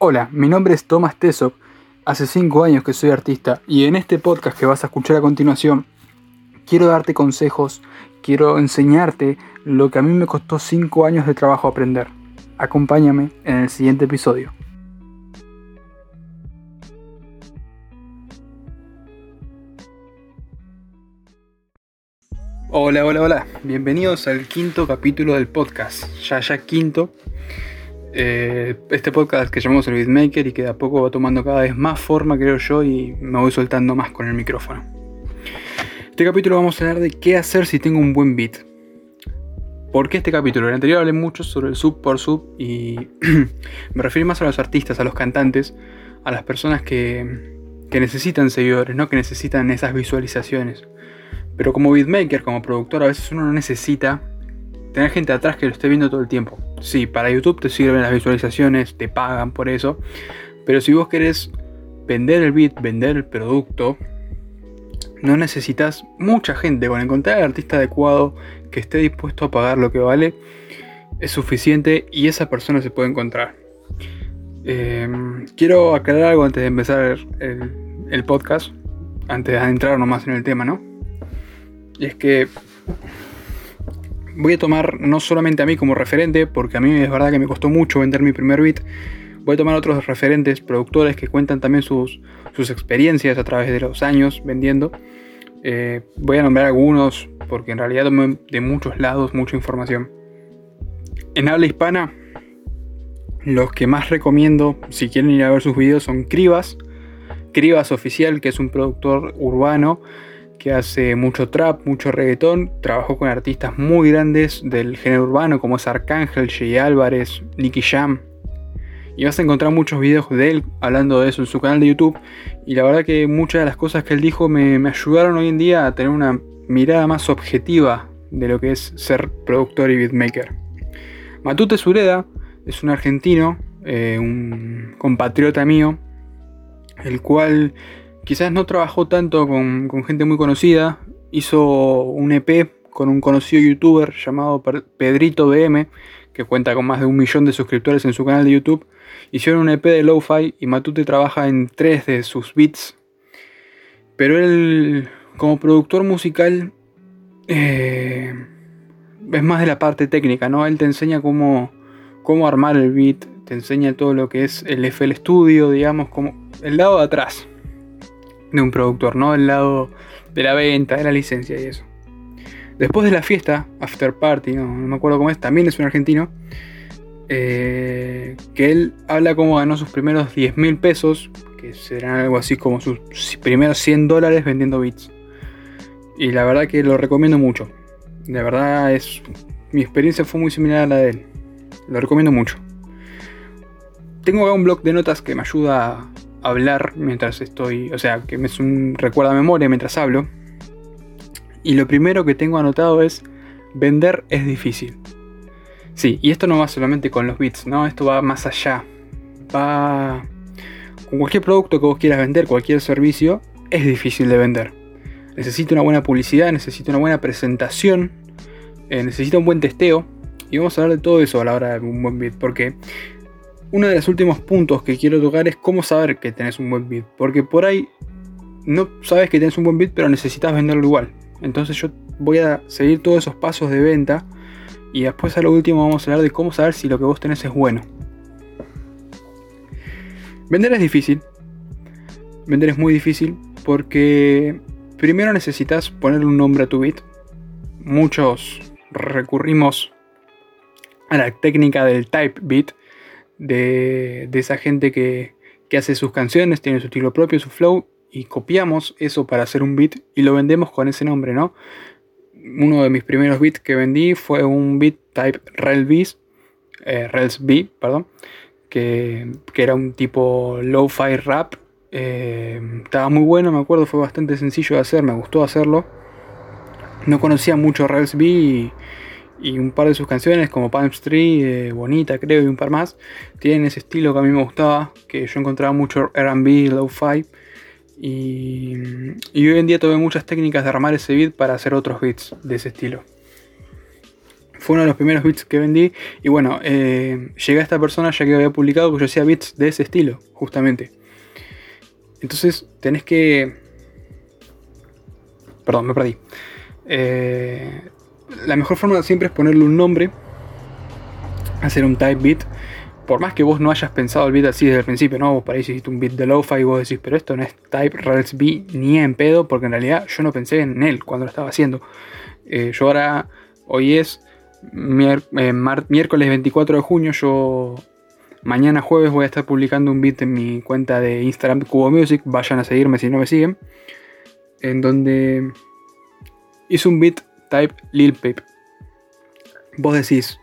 Hola, mi nombre es Thomas Tesop, hace 5 años que soy artista y en este podcast que vas a escuchar a continuación quiero darte consejos, quiero enseñarte lo que a mí me costó 5 años de trabajo aprender. Acompáñame en el siguiente episodio. Hola, hola, hola. Bienvenidos al quinto capítulo del podcast. Ya, ya quinto. Eh, este podcast que llamamos el Beatmaker y que de a poco va tomando cada vez más forma, creo yo, y me voy soltando más con el micrófono. Este capítulo vamos a hablar de qué hacer si tengo un buen beat. ¿Por qué este capítulo? En el anterior hablé mucho sobre el sub por sub y me refiero más a los artistas, a los cantantes, a las personas que, que necesitan seguidores, ¿no? que necesitan esas visualizaciones. Pero como beatmaker, como productor, a veces uno no necesita tener gente atrás que lo esté viendo todo el tiempo. Sí, para YouTube te sirven las visualizaciones, te pagan por eso. Pero si vos querés vender el beat, vender el producto, no necesitas mucha gente. Con encontrar al artista adecuado que esté dispuesto a pagar lo que vale, es suficiente y esa persona se puede encontrar. Em, quiero aclarar algo antes de empezar el, el podcast, antes de adentrar nomás en el tema, ¿no? Y es que voy a tomar no solamente a mí como referente, porque a mí es verdad que me costó mucho vender mi primer beat. Voy a tomar otros referentes, productores que cuentan también sus, sus experiencias a través de los años vendiendo. Eh, voy a nombrar algunos porque en realidad tomo de muchos lados mucha información. En habla hispana, los que más recomiendo si quieren ir a ver sus videos son Cribas. Cribas Oficial, que es un productor urbano que hace mucho trap, mucho reggaetón, trabajó con artistas muy grandes del género urbano como es Arcángel, Jay Álvarez, Nicky Jam. Y vas a encontrar muchos videos de él hablando de eso en su canal de YouTube. Y la verdad que muchas de las cosas que él dijo me, ayudaron hoy en día a tener una mirada más objetiva de lo que es ser productor y beatmaker. Matute Sureda es un argentino, eh, un compatriota mío, el cual Quizás no trabajó tanto con, gente muy conocida. Hizo un EP con un conocido youtuber llamado Pedrito BM, que cuenta con más de un millón de suscriptores en su canal de YouTube. Hicieron un EP de Lo-Fi y Matute trabaja en tres de sus beats. Pero él, como productor musical, eh, es más de la parte técnica, ¿no? Él te enseña cómo, cómo armar el beat, te enseña todo lo que es el FL Studio, digamos, como el lado de atrás de un productor, ¿no? El lado de la venta, de la licencia y eso. Después de la fiesta, After Party, no, me acuerdo cómo es, también es un argentino, eh, que él habla cómo ganó sus primeros 10 mil pesos, que serán algo así como sus primeros 100 dólares vendiendo bits. Y la verdad que lo recomiendo mucho. De verdad es... Mi experiencia fue muy similar a la de él. Lo recomiendo mucho. Tengo acá un blog de notas que me ayuda hablar mientras estoy, o sea, que me es un recuerdo a memoria mientras hablo. Y lo primero que tengo anotado es, vender es difícil. Sí, y esto no va solamente con los bits, ¿no? Esto va más allá. Va con cualquier producto que vos quieras vender, cualquier servicio, es difícil de vender. Necesita una buena publicidad, necesita una buena presentación, eh, necesita un buen testeo. Y vamos a hablar de todo eso a la hora de un buen bit, porque uno de los últimos puntos que quiero tocar es cómo saber que tenés un buen beat. Porque por ahí no sabes que tenés un buen beat, pero necesitas venderlo igual. Entonces yo voy a seguir todos esos pasos de venta. Y después a lo último vamos a hablar de cómo saber si lo que vos tenés es bueno. Vender es difícil. Vender es muy difícil porque primero necesitas ponerle un nombre a tu beat. Muchos recurrimos a la técnica del type beat, de, esa gente que, hace sus canciones, tiene su estilo propio, su flow, y copiamos eso para hacer un beat y lo vendemos con ese nombre, ¿no? Uno de mis primeros beats que vendí fue un beat type Rails eh, B, perdón, que, era un tipo lo-fi rap. Eh, estaba muy bueno, me acuerdo, fue bastante sencillo de hacer, me gustó hacerlo. No conocía mucho Rails B y, y un par de sus canciones como Palm Street, eh, Bonita creo y un par más, tienen ese estilo que a mí me gustaba, que yo encontraba mucho RB, Lo-Fi. Y, y, hoy en día tuve muchas técnicas de armar ese beat para hacer otros beats de ese estilo. Fue uno de los primeros bits que vendí. Y bueno, eh, llegué a esta persona ya que había publicado que yo hacía bits de ese estilo, justamente. Entonces tenés que... Perdón, me perdí. Eh, la mejor forma siempre es ponerle un nombre, hacer un type bit. Por más que vos no hayas pensado el bit así desde el principio, ¿no? Vos para ahí hiciste un bit de lo-fi y vos decís, pero esto no es type Rails B ni en pedo, porque en realidad yo no pensé en él cuando lo estaba haciendo. Eh, yo ahora, hoy es eh, miércoles 24 de junio, yo mañana jueves voy a estar publicando un bit en mi cuenta de Instagram Cubo Music, vayan a seguirme si no me siguen, en donde hice un bit type Lil Peep. Vos decís,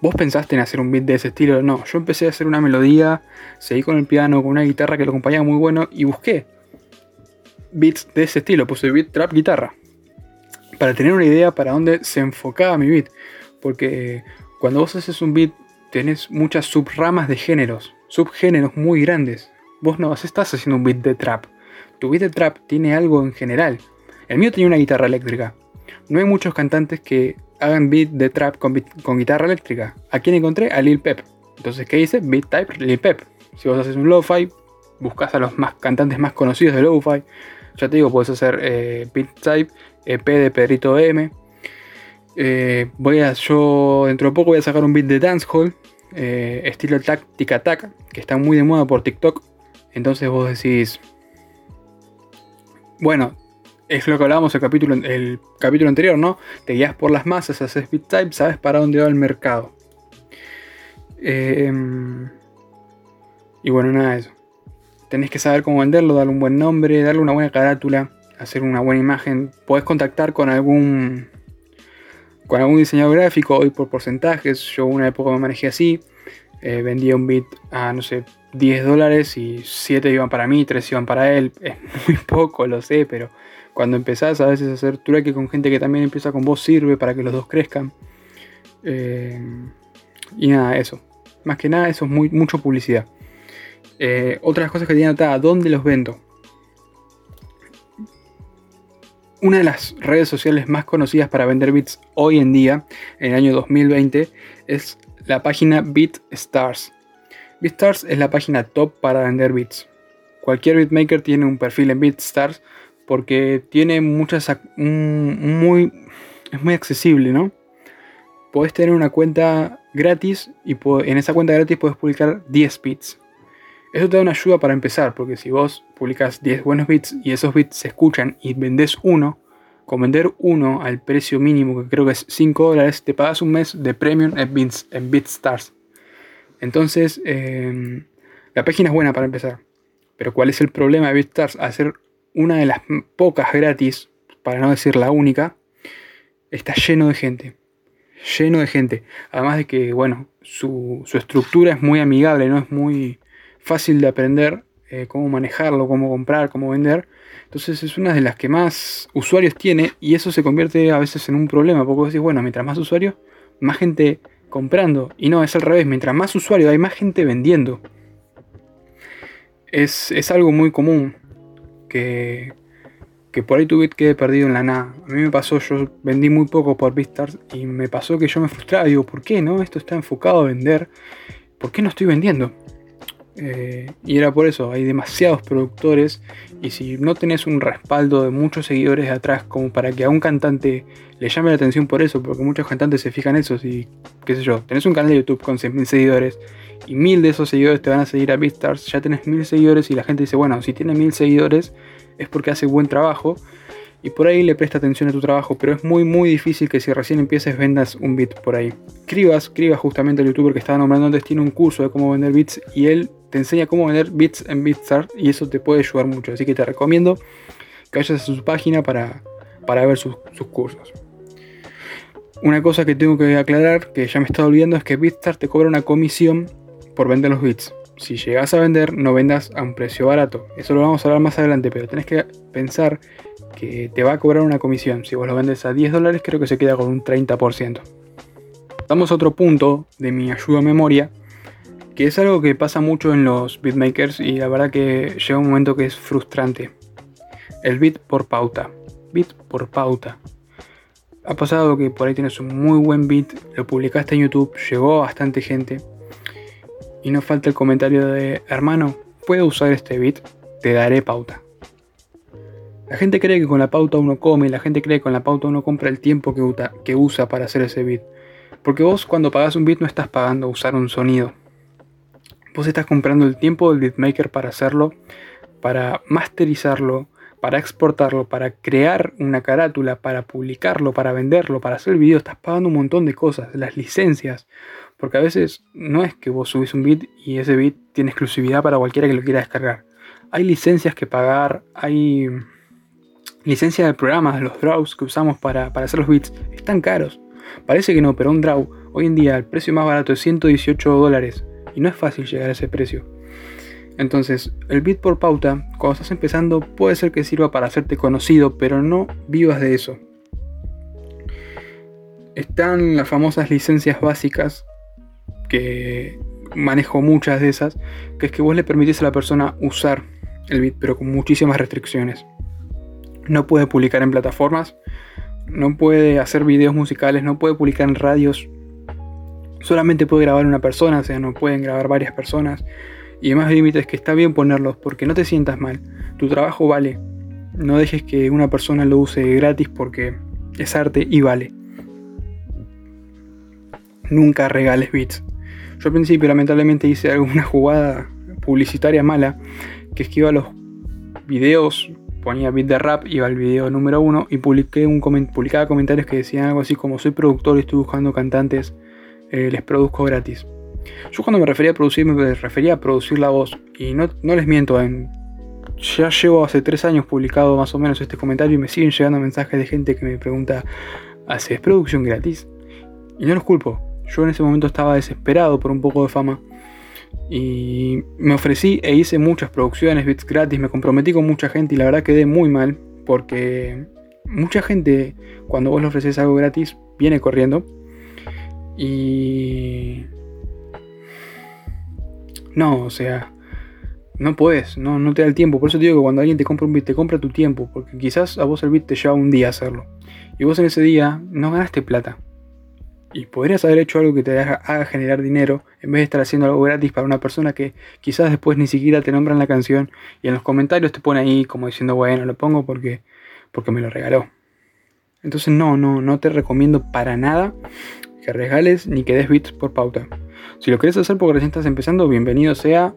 ¿vos pensaste en hacer un beat de ese estilo? No, yo empecé a hacer una melodía, seguí con el piano, con una guitarra que lo acompañaba muy bueno y busqué beats de ese estilo, puse beat trap guitarra. Para tener una idea para dónde se enfocaba mi beat. Porque cuando vos haces un beat tenés muchas subramas de géneros, subgéneros muy grandes. Vos no estás haciendo un beat de trap. Tu beat de trap tiene algo en general. El mío tenía una guitarra eléctrica. No hay muchos cantantes que hagan beat de trap con, guitarra eléctrica. ¿A quién encontré? A Lil Pep. Entonces, ¿qué hice? Beat type Lil Pep. Si vos haces un lo-fi, buscas a los más cantantes más conocidos de lo-fi. Ya te digo, puedes hacer eh, beat type, EP de Pedrito M. Eh, voy a, yo dentro de poco voy a sacar un beat de dancehall, eh, estilo táctica tac, que está muy de moda por TikTok. Entonces vos decís, bueno, es lo que hablábamos el capítulo, el capítulo anterior, ¿no? Te guías por las masas, haces beat type, sabes para dónde va el mercado. Em, y bueno, nada de eso. Tenés que saber cómo venderlo, darle un buen nombre, darle una buena carátula, hacer una buena imagen. Podés contactar con algún con algún diseñador gráfico, hoy por porcentajes. Yo una época me manejé así. Eh, vendía un bit a, no sé, 10 dólares y 7 iban para mí, 3 iban para él. Es muy poco, lo sé, pero cuando empezás a veces a hacer trueque con gente que también empieza con vos sirve para que los dos crezcan. Eh, y nada, eso. Más que nada, eso es muy, mucho publicidad. Eh, otras cosas que tienen atada, ¿dónde los vendo? Una de las redes sociales más conocidas para vender bits hoy en día, en el año 2020, es la página BitStars. BitStars es la página top para vender bits. Cualquier beatmaker tiene un perfil en BitStars porque tiene muchas muy es muy accesible, ¿no? Podés tener una cuenta gratis y en esa cuenta gratis puedes publicar 10 bits. Eso te da una ayuda para empezar, porque si vos publicas 10 buenos bits y esos bits se escuchan y vendés uno, con vender uno al precio mínimo, que creo que es 5 dólares, te pagas un mes de premium en, bits, en BitStars. Entonces, em, la página es buena para empezar. Pero ¿cuál es el problema de BitStars? Hacer una de las pocas gratis, para no decir la única, está lleno de gente. Lleno de gente. Además de que, bueno, su, estructura es muy amigable, ¿no? Es muy fácil de aprender eh, cómo manejarlo, cómo comprar, cómo vender. Entonces es una de las que más usuarios tiene y eso se convierte a veces en un problema. Porque vos decís, bueno, mientras más usuarios, más gente comprando. Y no, es al revés. Mientras más usuarios hay más gente vendiendo. Es, es algo muy común que, que por ahí tu bit quede perdido en la nada. A mí me pasó, yo vendí muy poco por BitStars y me pasó que yo me frustraba. Digo, ¿por qué no? Esto está enfocado a vender. ¿Por qué no estoy vendiendo? Eh, y era por eso, hay demasiados productores y si no tenés un respaldo de muchos seguidores atrás como para que a un cantante le llame la atención por eso, porque muchos cantantes se fijan eso, si, qué sé yo, tenés un canal de YouTube con 100.000 seguidores y mil de esos seguidores te van a seguir a BeatStars, ya tenés mil seguidores y la gente dice, bueno, si tiene mil seguidores es porque hace buen trabajo y por ahí le presta atención a tu trabajo, pero es muy muy difícil que si recién empieces vendas un beat por ahí. Cribas, Cribas justamente el youtuber que estaba nombrando antes tiene un curso de cómo vender beats y él te enseña cómo vender beats en BeatStars y eso te puede ayudar mucho, así que te recomiendo que vayas a su página para, para ver sus, sus cursos. Una cosa que tengo que aclarar, que ya me estaba olvidando, es que BeatStars te cobra una comisión por vender los bits. Si llegas a vender, no vendas a un precio barato. Eso lo vamos a hablar más adelante, pero tenés que pensar que te va a cobrar una comisión. Si vos lo vendes a 10 dólares, creo que se queda con un 30%. Vamos a otro punto de mi ayuda a memoria, que es algo que pasa mucho en los beatmakers y la verdad que llega un momento que es frustrante. El bit por pauta. Bit por pauta. ha pasado que por ahí tienes un muy buen beat, lo publicaste en YouTube, llegó a bastante gente y no falta el comentario de, hermano, ¿puedo usar este beat? Te daré pauta. La gente cree que con la pauta uno come, la gente cree que con la pauta uno compra el tiempo que, usa para hacer ese beat. Porque vos cuando pagas un beat no estás pagando usar un sonido. Vos estás comprando el tiempo del beatmaker para hacerlo, para masterizarlo, para exportarlo, para crear una carátula, para publicarlo, para venderlo, para hacer el video, estás pagando un montón de cosas, las licencias. Porque a veces no es que vos subís un beat y ese beat tiene exclusividad para cualquiera que lo quiera descargar. Hay licencias que pagar, hay licencias de programas, los draws que usamos para, hacer los beats, están caros. Parece que no, pero un draw hoy en día el precio más barato es 118 dólares y no es fácil llegar a ese precio. Entonces, el beat por pauta, cuando estás empezando, puede ser que sirva para hacerte conocido, pero no vivas de eso. Están las famosas licencias básicas, que manejo muchas de esas, que es que vos le permitís a la persona usar el beat, pero con muchísimas restricciones. No puede publicar en plataformas, no puede hacer videos musicales, no puede publicar en radios, solamente puede grabar una persona, o sea, no pueden grabar varias personas y demás límites que está bien ponerlos porque no te sientas mal. Tu trabajo vale. No dejes que una persona lo use gratis porque es arte y vale. Nunca regales bits. Yo al principio lamentablemente hice alguna jugada publicitaria mala que es que iba a los videos, ponía bit de rap, iba al video número uno y publiqué un publicaba comentarios que decían algo así como soy productor y estoy buscando cantantes, eh, les produzco gratis. Yo cuando me refería a producir, me refería a producir la voz. Y no, les miento, en, ya llevo hace tres años publicado más o menos este comentario y me siguen llegando mensajes de gente que me pregunta, ¿haces producción gratis? Y no los culpo. Yo en ese momento estaba desesperado por un poco de fama. Y me ofrecí e hice muchas producciones, bits gratis, me comprometí con mucha gente y la verdad quedé muy mal porque mucha gente cuando vos le ofreces algo gratis viene corriendo. Y no, o sea, no puedes, no, no te da el tiempo. Por eso te digo que cuando alguien te compra un beat, te compra tu tiempo, porque quizás a vos el beat te lleva un día hacerlo. Y vos en ese día no ganaste plata. Y podrías haber hecho algo que te haga, generar dinero en vez de estar haciendo algo gratis para una persona que quizás después ni siquiera te nombran la canción y en los comentarios te pone ahí como diciendo, bueno, lo pongo porque, porque me lo regaló. Entonces no, no, no te recomiendo para nada que regales ni que des bits por pauta. Si lo querés hacer porque recién estás empezando, bienvenido sea.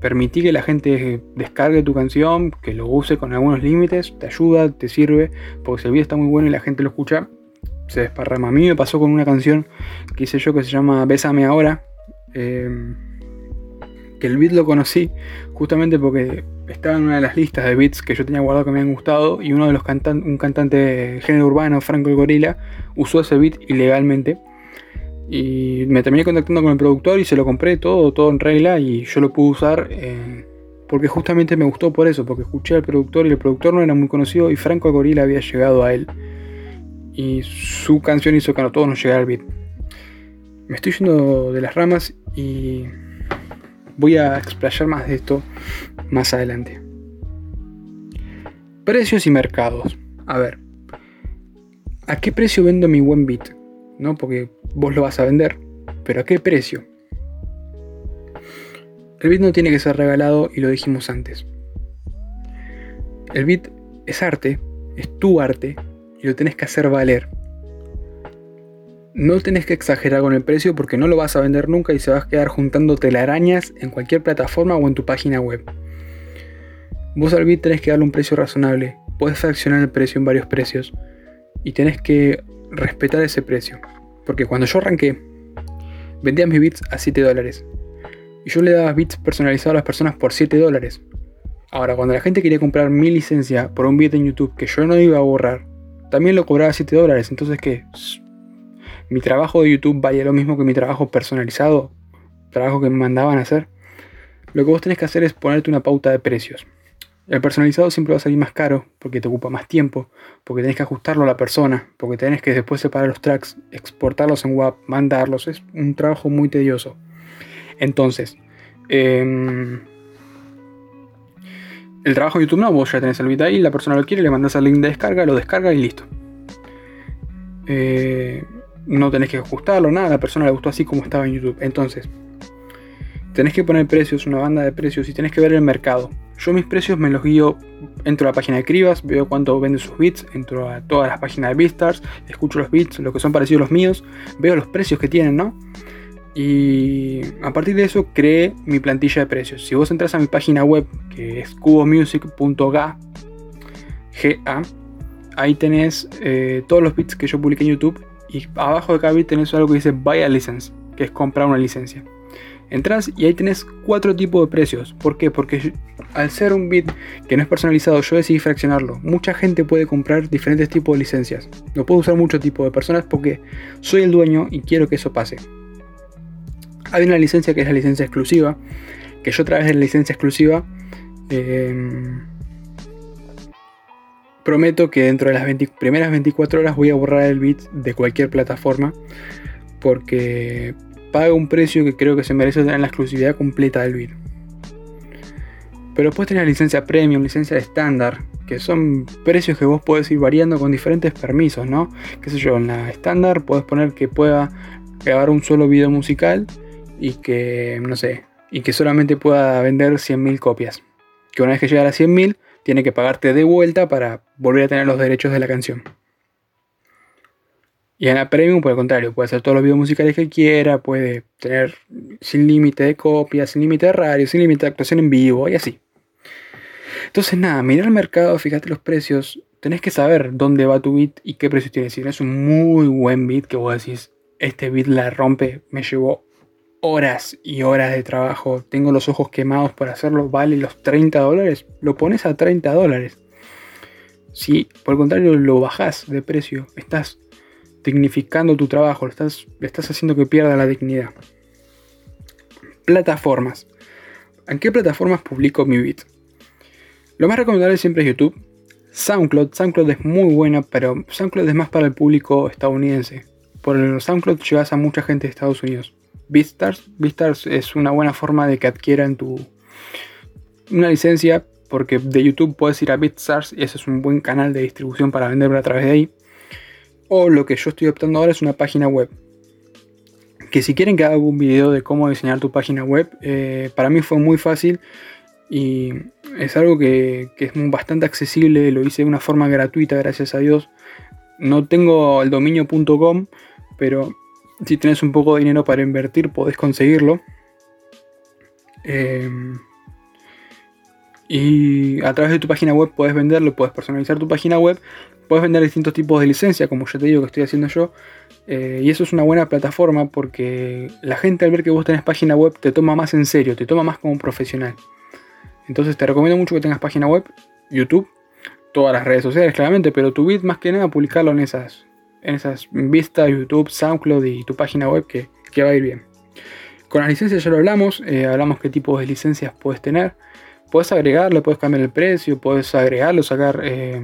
Permití que la gente descargue tu canción, que lo use con algunos límites, te ayuda, te sirve, porque si el video está muy bueno y la gente lo escucha, se desparrama. A mí me pasó con una canción que hice yo que se llama Bésame ahora, em, que el beat lo conocí justamente porque estaba en una de las listas de beats que yo tenía guardado que me habían gustado y uno de los cantantes, un cantante de género urbano, Franco el Gorila, usó ese beat ilegalmente y me terminé contactando con el productor y se lo compré todo, todo en regla y yo lo pude usar eh, porque justamente me gustó por eso, porque escuché al productor y el productor no era muy conocido y Franco Gorila había llegado a él. Y su canción hizo que a todos nos llegara al beat. Me estoy yendo de las ramas y voy a explayar más de esto más adelante. Precios y mercados. A ver, ¿a qué precio vendo mi buen beat? ¿No? Porque vos lo vas a vender. Pero ¿a qué precio? El bit no tiene que ser regalado y lo dijimos antes. El bit es arte, es tu arte y lo tenés que hacer valer. No tenés que exagerar con el precio porque no lo vas a vender nunca y se vas a quedar juntando telarañas en cualquier plataforma o en tu página web. Vos al bit tenés que darle un precio razonable. Puedes fraccionar el precio en varios precios y tenés que respetar ese precio. Porque cuando yo arranqué, vendía mis bits a 7 dólares. Y yo le daba bits personalizados a las personas por 7 dólares. Ahora, cuando la gente quería comprar mi licencia por un bit en YouTube que yo no iba a borrar, también lo cobraba 7 dólares. Entonces, ¿qué? ¿Mi trabajo de YouTube valía lo mismo que mi trabajo personalizado? ¿Trabajo que me mandaban a hacer? Lo que vos tenés que hacer es ponerte una pauta de precios. El personalizado siempre va a salir más caro porque te ocupa más tiempo, porque tenés que ajustarlo a la persona, porque tenés que después separar los tracks, exportarlos en WAP, mandarlos. Es un trabajo muy tedioso. Entonces, em, el trabajo de YouTube no, vos ya tenés el beat ahí, la persona lo quiere, le mandas el link de descarga, lo descarga y listo. eh, no tenés que ajustarlo, nada, a la persona le gustó así como estaba en YouTube. Entonces, tenés que poner precios, una banda de precios y tenés que ver el mercado. Yo mis precios me los guío, entro a la página de Cribas, veo cuánto vende sus bits, entro a todas las páginas de Beatstars, escucho los bits, lo que son parecidos a los míos, veo los precios que tienen, ¿no? Y a partir de eso creé mi plantilla de precios. Si vos entras a mi página web, que es cubomusic.ga, ahí tenés eh, todos los bits que yo publiqué en YouTube y abajo de cada bit tenés algo que dice Buy a License, que es comprar una licencia. Entras y ahí tenés cuatro tipos de precios. ¿Por qué? Porque al ser un bit que no es personalizado, yo decidí fraccionarlo. Mucha gente puede comprar diferentes tipos de licencias. Lo puedo usar mucho tipo de personas porque soy el dueño y quiero que eso pase. Hay una licencia que es la licencia exclusiva. Que yo a través de la licencia exclusiva em, prometo que dentro de las primeras 24 horas voy a borrar el bit de cualquier plataforma. Porque paga un precio que creo que se merece tener la exclusividad completa del bit. Pero después tenés la licencia premium, licencia estándar, que son precios que vos podés ir variando con diferentes permisos, ¿no? Qué sé yo, en la estándar podés poner que pueda grabar un solo video musical y que, no sé, y que solamente pueda vender 100.000 copias. Que una vez que llega a las 100.000, tiene que pagarte de vuelta para volver a tener los derechos de la canción. Y en la Premium, por el contrario, puede hacer todos los videos musicales que quiera, puede tener sin límite de copias, sin límite de radio, sin límite de actuación en vivo y así. Entonces, nada, mirar el mercado, fíjate los precios. Tenés que saber dónde va tu bit y qué precio tiene. Si es un muy buen bit que vos decís, este bit la rompe, me llevó horas y horas de trabajo, tengo los ojos quemados por hacerlo, vale los 30 dólares, lo pones a 30 dólares. Si por el contrario lo bajas de precio, estás dignificando tu trabajo, estás, estás haciendo que pierda la dignidad. Plataformas. ¿En qué plataformas publico mi beat? Lo más recomendable siempre es YouTube. SoundCloud. SoundCloud es muy buena, pero SoundCloud es más para el público estadounidense. Por el SoundCloud llegas a mucha gente de Estados Unidos. BeatStars. BeatStars es una buena forma de que adquieran tu una licencia porque de YouTube puedes ir a BeatStars y ese es un buen canal de distribución para venderlo a través de ahí. O lo que yo estoy optando ahora es una página web. Que si quieren que haga un video de cómo diseñar tu página web, eh, para mí fue muy fácil y es algo que, es bastante accesible, lo hice de una forma gratuita, gracias a Dios. No tengo el dominio.com, pero si tienes un poco de dinero para invertir, podés conseguirlo. Eh, y a través de tu página web puedes venderlo, puedes personalizar tu página web puedes vender distintos tipos de licencia, como yo te digo que estoy haciendo yo. Eh, y eso es una buena plataforma porque la gente al ver que vos tenés página web te toma más en serio, te toma más como un profesional. Entonces te recomiendo mucho que tengas página web, YouTube, todas las redes sociales claramente, pero tu bit más que nada publicarlo en esas, en esas vistas, YouTube, SoundCloud y tu página web que, va a ir bien. Con las licencias ya lo hablamos, eh, hablamos qué tipos de licencias puedes tener. Puedes agregarle, puedes cambiar el precio, puedes agregarlo, sacar eh,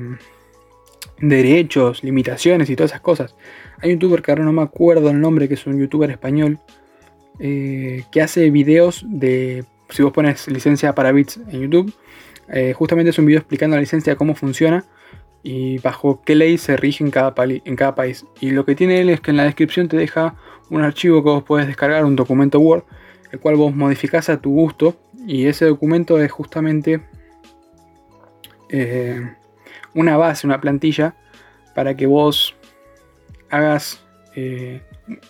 derechos, limitaciones y todas esas cosas. Hay un youtuber que ahora no me acuerdo el nombre, que es un youtuber español, eh, que hace videos de, si vos pones licencia para bits en YouTube, eh, justamente es un video explicando la licencia, cómo funciona y bajo qué ley se rige en cada, país. Y lo que tiene él es que en la descripción te deja un archivo que vos puedes descargar, un documento Word, el cual vos modificás a tu gusto y ese documento es justamente... Eh, una base, una plantilla, para que vos hagas, eh,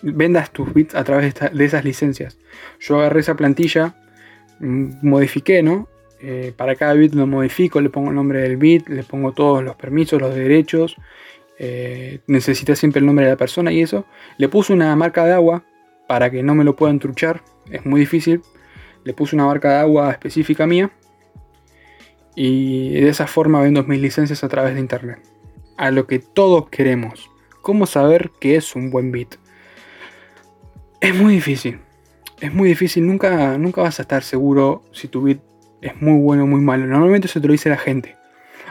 vendas tus bits a través de, esas licencias. Yo agarré esa plantilla, mm, modifiqué, ¿no? Eh, para cada bit lo modifico, le pongo el nombre del bit, le pongo todos los permisos, los derechos, eh, necesita siempre el nombre de la persona y eso. Le puse una marca de agua para que no me lo puedan truchar, es muy difícil. Le puse una marca de agua específica mía y de esa forma vendo mis licencias a través de internet. A lo que todos queremos. ¿Cómo saber qué es un buen beat? Es muy difícil. Es muy difícil. Nunca, nunca vas a estar seguro si tu beat es muy bueno o muy malo. Normalmente eso te lo dice la gente.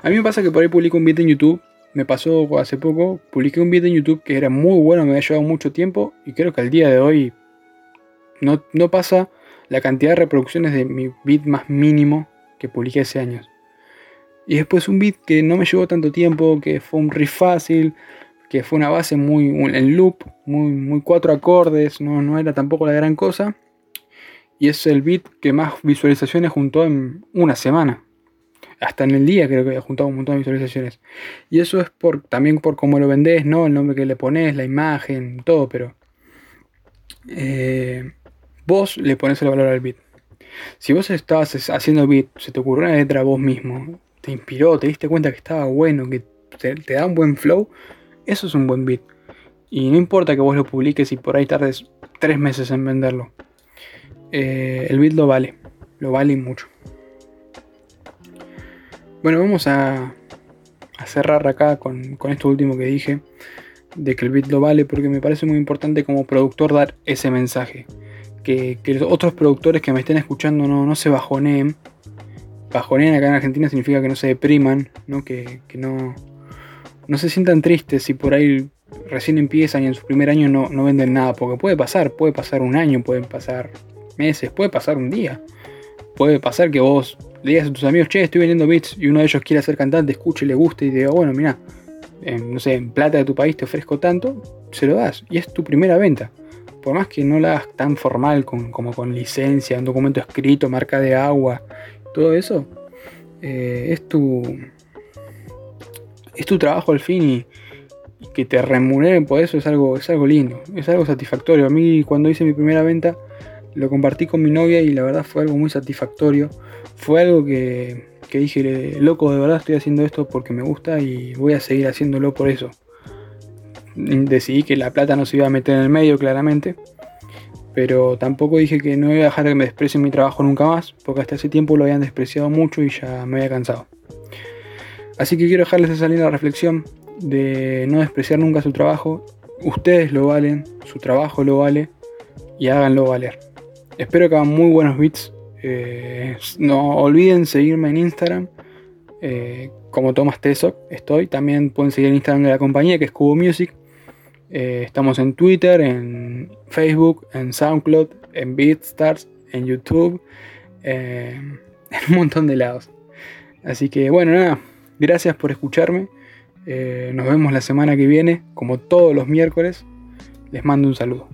A mí me pasa que por ahí publico un beat en YouTube. Me pasó hace poco. Publiqué un beat en YouTube que era muy bueno, me había llevado mucho tiempo. Y creo que al día de hoy no, no pasa la cantidad de reproducciones de mi beat más mínimo que publiqué hace años. Y después un beat que no me llevó tanto tiempo, que fue un riff fácil, que fue una base muy en loop, muy, muy cuatro acordes, no, no era tampoco la gran cosa. Y es el beat que más visualizaciones juntó en una semana. Hasta en el día creo que ha juntado un montón de visualizaciones. Y eso es por, también por cómo lo vendés, ¿no? El nombre que le pones, la imagen, todo, pero... Eh, vos le pones el valor al beat. Si vos estabas haciendo beat, se te ocurrió una letra vos mismo, te inspiró, te diste cuenta que estaba bueno, que te, da un buen flow, eso es un buen beat. Y no importa que vos lo publiques y por ahí tardes tres meses en venderlo. Eh, el beat lo vale, lo vale mucho. Bueno, vamos a, cerrar acá con, esto último que dije, de que el beat lo vale, porque me parece muy importante como productor dar ese mensaje. Que, los otros productores que me estén escuchando no, no se bajoneen. Bajoneen acá en Argentina significa que no se depriman, ¿no? Que, que no, no se sientan tristes si por ahí recién empiezan y en su primer año no, no venden nada, porque puede pasar, puede pasar un año, pueden pasar meses, puede pasar un día. Puede pasar que vos le digas a tus amigos, che, estoy vendiendo beats y uno de ellos quiere ser cantante, escuche, le guste y diga, bueno, mira, no sé, en plata de tu país te ofrezco tanto, se lo das y es tu primera venta. Por más que no la hagas tan formal como con licencia, un documento escrito, marca de agua, todo eso, eh, es tu es tu trabajo al fin y, que te remuneren por eso es algo, es algo lindo, es algo satisfactorio. A mí cuando hice mi primera venta lo compartí con mi novia y la verdad fue algo muy satisfactorio. Fue algo que, que dije, loco, de verdad estoy haciendo esto porque me gusta y voy a seguir haciéndolo por eso. Decidí que la plata no se iba a meter en el medio claramente, pero tampoco dije que no iba a dejar que me desprecien mi trabajo nunca más, porque hasta ese tiempo lo habían despreciado mucho y ya me había cansado. Así que quiero dejarles esa linda reflexión de no despreciar nunca su trabajo. Ustedes lo valen, su trabajo lo vale y háganlo valer. Espero que hagan muy buenos beats. Eh, no olviden seguirme en Instagram. Eh, como Thomas Teso estoy. También pueden seguir en Instagram de la compañía que es Cubo Music. Eh, estamos en Twitter, en Facebook, en SoundCloud, en BeatStars, en YouTube, en un montón de lados. Así que bueno, nada, Gracias por escucharme. Eh, nos vemos la semana que viene, como todos los miércoles. Les mando un saludo.